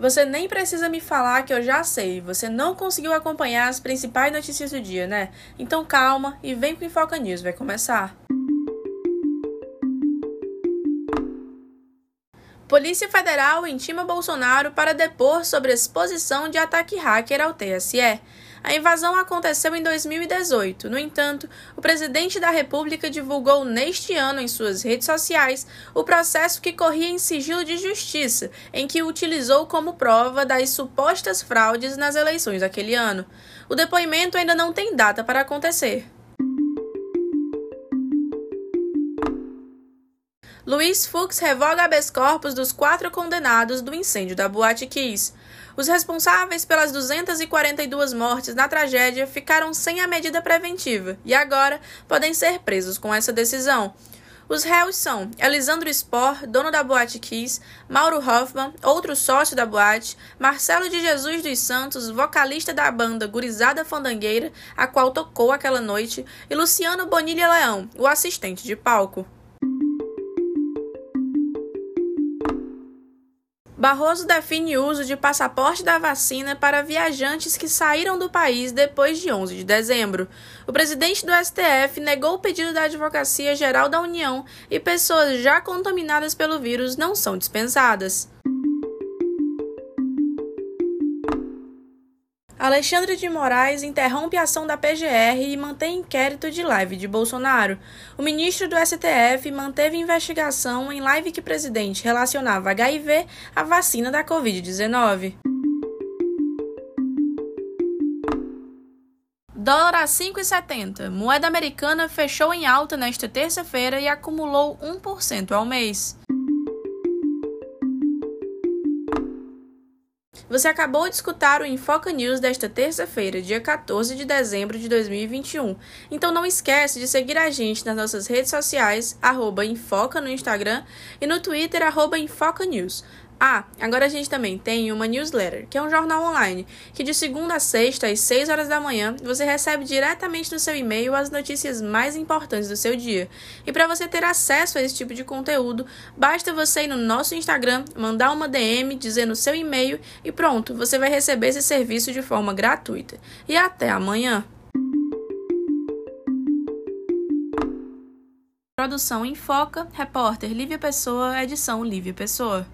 Você nem precisa me falar que eu já sei. Você não conseguiu acompanhar as principais notícias do dia, né? Então calma e vem com o Infoca News, vai começar. Polícia Federal intima Bolsonaro para depor sobre exposição de ataque hacker ao TSE. A invasão aconteceu em 2018. No entanto, o presidente da República divulgou neste ano em suas redes sociais o processo que corria em sigilo de justiça, em que utilizou como prova das supostas fraudes nas eleições daquele ano. O depoimento ainda não tem data para acontecer. Luiz Fux revoga habeas corpus dos quatro condenados do incêndio da Boate Kiss. Os responsáveis pelas 242 mortes na tragédia ficaram sem a medida preventiva e agora podem ser presos com essa decisão. Os réus são Elisandro Spor, dono da Boate Kiss, Mauro Hoffman, outro sócio da boate, Marcelo de Jesus dos Santos, vocalista da banda Gurizada Fandangueira, a qual tocou aquela noite, e Luciano Bonilha Leão, o assistente de palco. Barroso define uso de passaporte da vacina para viajantes que saíram do país depois de 11 de dezembro. O presidente do STF negou o pedido da Advocacia Geral da União e pessoas já contaminadas pelo vírus não são dispensadas. Alexandre de Moraes interrompe a ação da PGR e mantém inquérito de live de Bolsonaro. O ministro do STF manteve investigação em live que presidente relacionava HIV à vacina da Covid-19. Dólar a 5,70. Moeda americana fechou em alta nesta terça-feira e acumulou 1% ao mês. Você acabou de escutar o Infoca News desta terça-feira, dia 14 de dezembro de 2021. Então não esquece de seguir a gente nas nossas redes sociais, arroba Infoca no Instagram e no Twitter, arroba Infoca News. Ah, agora a gente também tem uma newsletter, que é um jornal online, que de segunda a sexta, às 6 horas da manhã, você recebe diretamente no seu e-mail as notícias mais importantes do seu dia. E para você ter acesso a esse tipo de conteúdo, basta você ir no nosso Instagram, mandar uma DM dizendo o seu e-mail e pronto, você vai receber esse serviço de forma gratuita. E até amanhã! Produção em Foca, repórter Lívia Pessoa, edição Lívia Pessoa.